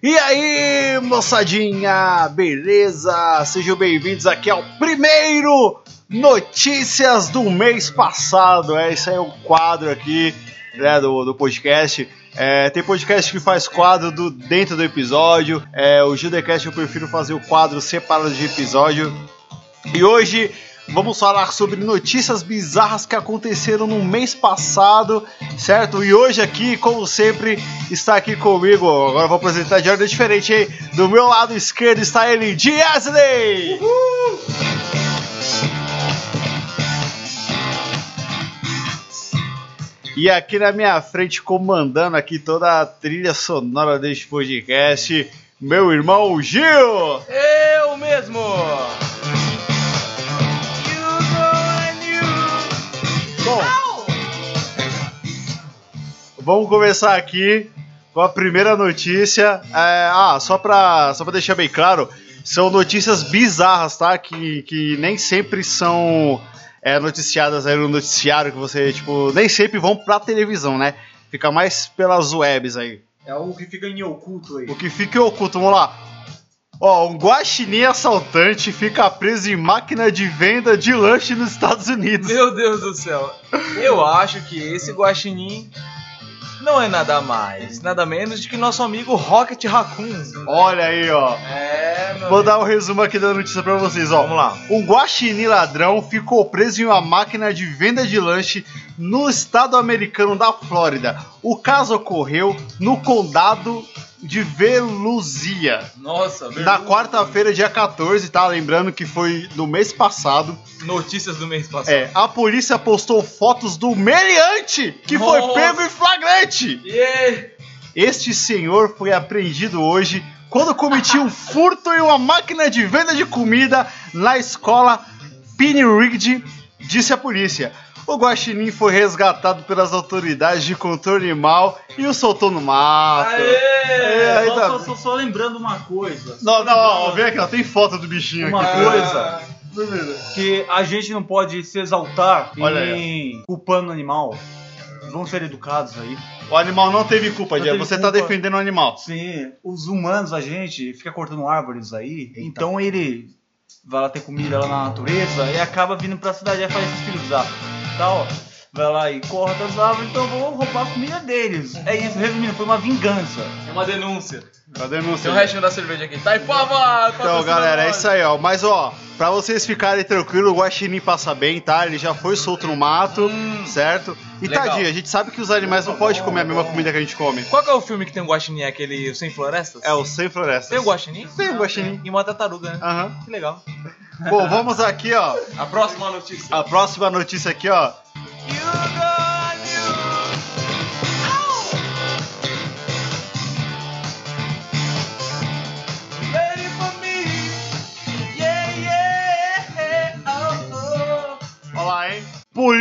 E aí, moçadinha, beleza? Sejam bem-vindos aqui ao primeiro Notícias do mês passado. É, aí é o quadro aqui né, do, do podcast. É, tem podcast que faz quadro do, dentro do episódio. É, o Judecast eu prefiro fazer o quadro separado de episódio. E hoje vamos falar sobre notícias bizarras que aconteceram no mês passado, certo? E hoje aqui, como sempre, está aqui comigo. Agora vou apresentar de ordem diferente, hein? Do meu lado esquerdo está ele, Diasley! E aqui na minha frente, comandando aqui toda a trilha sonora deste podcast, meu irmão Gil! Eu mesmo! Vamos começar aqui com a primeira notícia. É, ah, só pra, só pra deixar bem claro, são notícias bizarras, tá? Que, que nem sempre são é, noticiadas aí no noticiário, que você, tipo, nem sempre vão pra televisão, né? Fica mais pelas webs aí. É algo que fica em oculto aí. O que fica em oculto, vamos lá. Ó, um guaxinim assaltante fica preso em máquina de venda de lanche nos Estados Unidos. Meu Deus do céu. Eu acho que esse guaxinim não é nada mais, nada menos de que nosso amigo Rocket Raccoon. Olha aí, ó. É, meu Vou dar um resumo aqui da notícia pra vocês, ó. Vamos lá. Um guaxinim ladrão ficou preso em uma máquina de venda de lanche no estado americano da Flórida. O caso ocorreu no condado de Veluzia. Nossa, Na verdade. quarta-feira, dia 14, tá? Lembrando que foi no mês passado. Notícias do mês passado. É, a polícia postou fotos do meliante que foi Nossa. pego em flagrante. Yeah. Este senhor foi apreendido hoje quando cometia um furto em uma máquina de venda de comida na escola Pinridge, disse a polícia. O guaxinim foi resgatado pelas autoridades de controle animal e o soltou no mato. É, aí só, tá- só- só- só lembrando uma coisa. Não, não, ó, vem aqui, ó, tem foto do bichinho Uma aqui. coisa. Beleza. Que a gente não pode se exaltar Olha em culpando o animal. Vamos ser educados aí. O animal não teve culpa, Não Você tá defendendo o animal. Sim, os humanos, a gente fica cortando árvores aí. Então ele vai lá ter comida lá na natureza e acaba vindo pra cidade e faz esses filhos da tal. Vai lá e corta as árvores, então eu vou roubar a comida deles. É isso, resumindo, foi uma vingança. É uma denúncia. A denúncia. Tem o restinho da cerveja aqui. Tá aí, pava! Então, galera, é isso aí, ó. Mas, ó, pra vocês ficarem tranquilos, o Guaxinim passa bem, tá? Ele já foi solto no mato, certo? E Legal. tadinho, a gente sabe que os animais não podem comer a mesma comida que a gente come. Qual que é o filme que tem o guaxinim? Aquele Sem Florestas? É o Sem Florestas. Tem o guaxinim? Tem o guaxinim. E uma tartaruga, né? Aham. Que legal. Bom, vamos aqui, ó. A próxima notícia. A próxima notícia aqui, ó. Olha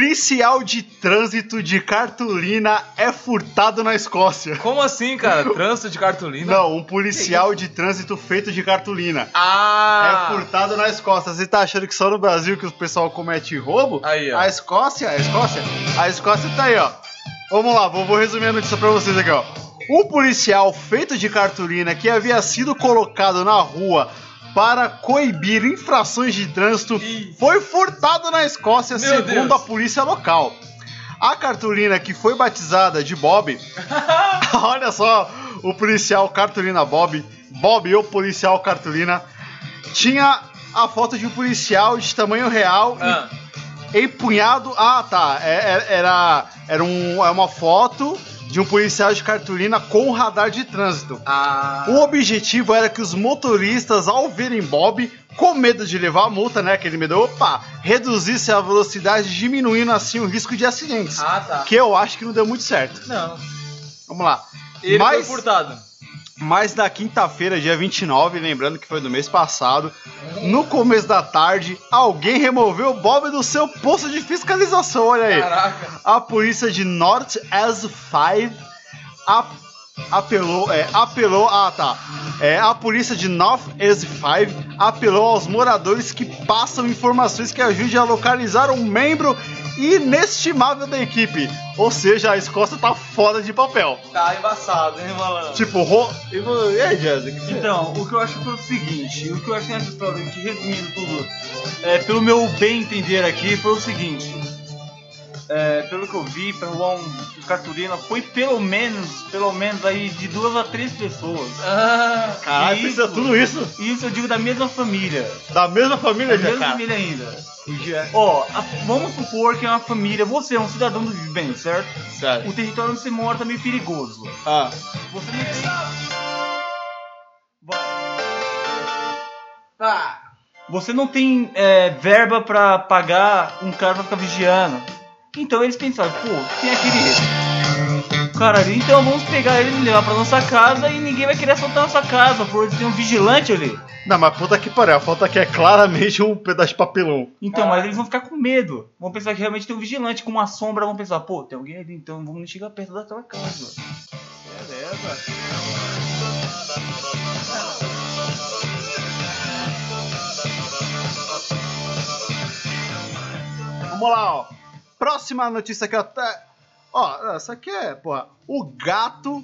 Policial de trânsito de cartolina é furtado na Escócia. Como assim, cara? Trânsito de cartolina? Não, um policial de trânsito feito de cartolina. Ah! É furtado na Escócia. Você tá achando que só no Brasil que o pessoal comete roubo? Aí, ó. A Escócia, a Escócia, a Escócia tá aí, ó. Vamos lá, vou, vou resumir a notícia pra vocês aqui, ó. Um policial feito de cartolina que havia sido colocado na rua para coibir infrações de trânsito Ih. foi furtado na Escócia, Meu segundo Deus. a polícia local. A cartolina que foi batizada de Bob, olha só, o policial cartolina Bob, Bob, o policial cartolina, tinha a foto de um policial de tamanho real Ah, empunhado. Ah, tá. É- é- Era, era um, é uma foto de um policial de cartolina com radar de trânsito. ah. O objetivo era que os motoristas, ao verem Bob, com medo de levar a multa, né? Aquele medo, opa, reduzisse a velocidade, diminuindo assim o risco de acidentes. Ah, tá. Que eu acho que não deu muito certo. Não. Vamos lá. Ele Mas- foi furtado. Mas na quinta-feira, dia 29, lembrando que foi do mês passado, no começo da tarde, alguém removeu o Bob do seu posto de fiscalização. Olha aí. Caraca. A polícia de North S5 a- apelou, é, apelou, ah tá, É, a polícia de North East 5 apelou aos moradores que passam informações que ajudem a localizar um membro inestimável da equipe. Ou seja, a Escócia tá fora de papel. Tá embaçado, hein, malandro? Tipo, ro... e aí, Jéssica? que- Então, o que eu acho foi o seguinte, o que eu achei nessa história, que resumindo tudo, é, pelo meu bem entender aqui, foi o seguinte. É, pelo que eu vi, pelo João Carturina, foi pelo menos, pelo menos aí de duas a três pessoas. Ah, Caralho, Isso. precisa tudo isso? Isso eu digo da mesma família. Da mesma família, Da já, mesma cara? família ainda. Já. Ó, a- vamos supor que é uma família, você é um cidadão do bem, certo? Sério. O território onde você mora tá meio perigoso. Ah, Você não tem. Tá. Você não tem é, verba pra pagar um cara pra ficar vigiando. Então eles pensaram, pô, tem aquele cara ali, então vamos pegar ele e levar pra nossa casa e ninguém vai querer assaltar nossa casa, porque tem um vigilante ali. Não, mas puta que pariu, a foto aqui é claramente um pedaço de papelão. Então, mas eles vão ficar com medo. Vão pensar que realmente tem um vigilante com uma sombra, vão pensar, pô, tem alguém ali, então vamos chegar perto daquela casa. Beleza. Vamos lá, ó. Próxima notícia aqui, ó. Tá- Ó, essa aqui é, porra. O gato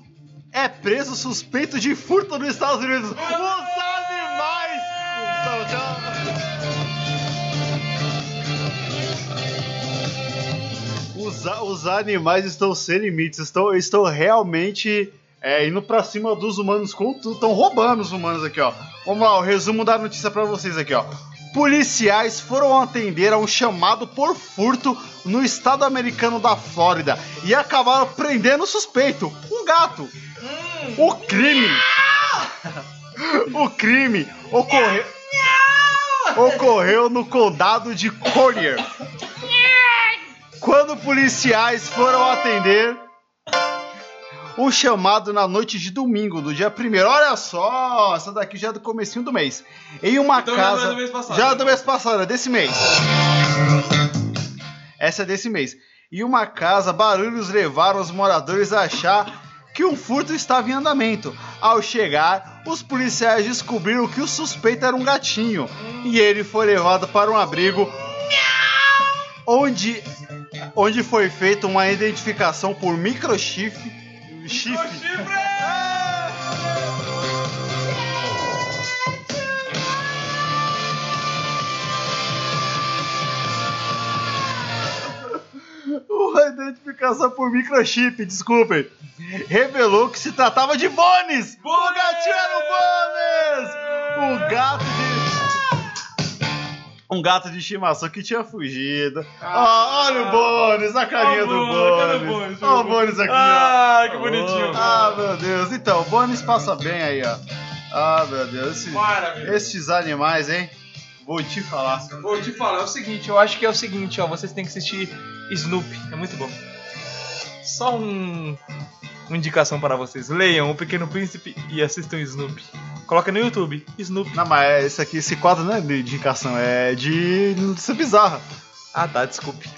é preso suspeito de furto nos Estados Unidos. Os animais! Não, tchau. Os, os animais estão sem limites, estão, estão realmente é, indo pra cima dos humanos com tudo, estão roubando os humanos aqui, ó. Vamos lá, o resumo da notícia pra vocês aqui, ó. Policiais foram atender a um chamado por furto no estado americano da Flórida e acabaram prendendo o suspeito, um gato. O crime. o crime ocorreu. Ocorreu no condado de Collier. Quando policiais foram atender o chamado na noite de domingo, do dia 1 Olha só, essa daqui já é do comecinho do mês. Em uma Então já é casa. do mês passado. Já é do mês passado, é desse mês. Essa é desse mês. Em uma casa, barulhos levaram os moradores a achar que um furto estava em andamento. Ao chegar, os policiais descobriram que o suspeito era um gatinho e ele foi levado para um abrigo onde, onde foi feita uma identificação por microchip. Chifre. Uma identificação por microchip, desculpem. Revelou que se tratava de Bones! O gatinho era o Bones! O gato de. Um gato de estimação que tinha fugido. Ah, olha o Bones, a carinha Ó do Bones? Olha o Bones aqui, ó. Ah, que bonitinho. Ah, meu Deus. Então, o Bones passa bem aí, ó. Ah, meu Deus. Esse- Maravilha. esses animais, hein? Vou te falar. Vou te falar é o seguinte, eu acho que é o seguinte, ó, vocês têm que assistir Snoopy, é muito bom. Só um uma indicação para vocês. Leiam O Pequeno Príncipe e assistam Snoopy. Coloca no YouTube, Snoopy. Não, mas esse aqui, esse quadro não é de indicação, é de notícia bizarra. Ah, tá, desculpe.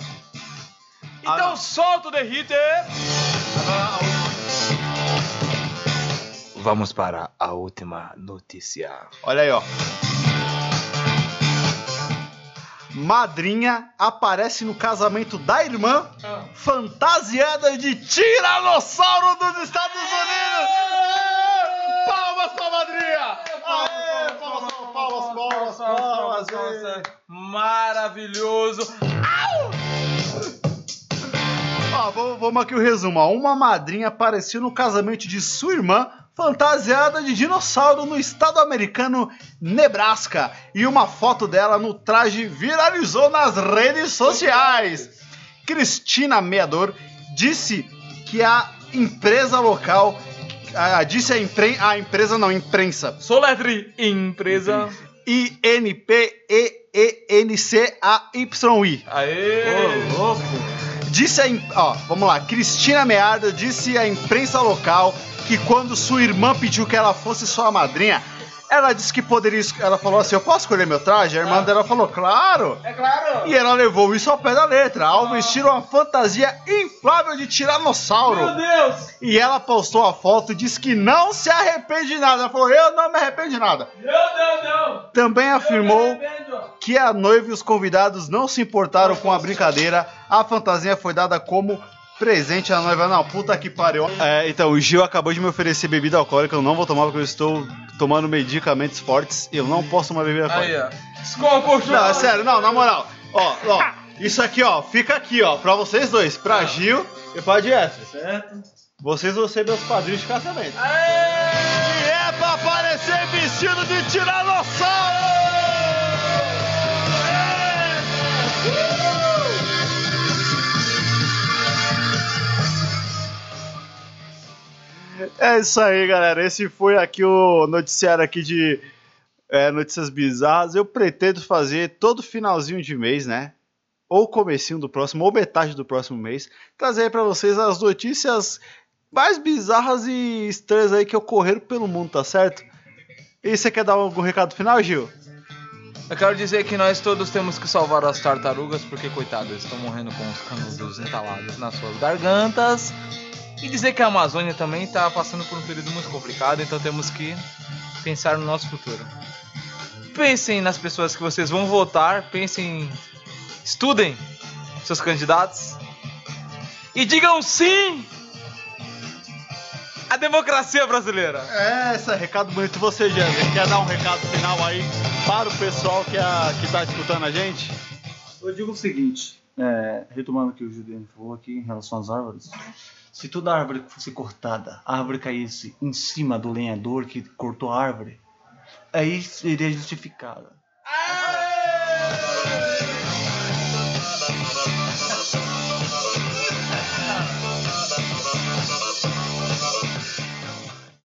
Ah, Então não. solta o The Hitter! Vamos para a última notícia. Olha aí, ó. Madrinha aparece no casamento da irmã fantasiada de tiranossauro dos Estados Unidos. Aê! Palmas pra madrinha! Aê! Palmas, palmas, palmas, palmas, palmas. Maravilhoso. Ó, vamos, vamos aqui o resumo. Uma madrinha apareceu no casamento de sua irmã fantasiada de dinossauro no estado americano Nebraska. E uma foto dela no traje viralizou nas redes sociais. Cristina Meador disse que a empresa local. ah, disse a, impren a empresa, não, imprensa. Soletre, empresa. I-N-P-E-N-C-A-Y-I. Aê! Ô, louco. Disse a. Ó, vamos lá. Cristina Meada disse à imprensa local que quando sua irmã pediu que ela fosse sua madrinha, Ela disse que poderia. Ela falou assim: Eu posso escolher meu traje? A irmã dela falou: Claro. É claro! E ela levou isso ao pé da letra, ao vestir uma fantasia inflável de tiranossauro. Meu Deus! E ela postou a foto e disse que não se arrepende de nada. Ela falou: Eu não me arrependo de nada. Não, não, não! Também afirmou que a noiva e os convidados não se importaram com a brincadeira. A fantasia foi dada como presente à noiva. Não, puta que pariu. É, então, o Gil acabou de me oferecer bebida alcoólica. Eu não vou tomar porque eu estou tomando medicamentos fortes. Eu não posso tomar bebida Aí, alcoólica. ó. Escola Não, é sério, não, na moral. Ó, ó, isso aqui, ó, fica aqui, ó, pra vocês dois. Pra Gil e pra Jeffrey. Certo? Vocês vão ser meus padrinhos de casamento. Aê! E é pra aparecer vestido de tiranossauro! É isso aí, galera. Esse foi aqui o noticiário aqui de é, notícias bizarras. Eu pretendo fazer todo finalzinho de mês, né? Ou comecinho do próximo, ou metade do próximo mês, trazer para vocês as notícias mais bizarras e estranhas aí que ocorreram pelo mundo, tá certo? E você quer dar algum recado final, Gil? Eu quero dizer que nós todos temos que salvar as tartarugas porque, coitadas, estão morrendo com os canudos entalados nas suas gargantas. E dizer que a Amazônia também está passando por um período muito complicado, então temos que pensar no nosso futuro. Pensem nas pessoas que vocês vão votar, pensem, estudem seus candidatos e digam sim à democracia brasileira. É, esse é recado bonito. Você, Jéssica, quer dar um recado final aí para o pessoal que, a, que tá escutando a gente? Eu digo o seguinte, é, retomando o que o Juliano falou aqui em relação às árvores. Se toda árvore fosse cortada, a árvore caísse em cima do lenhador que cortou a árvore, aí seria justificada.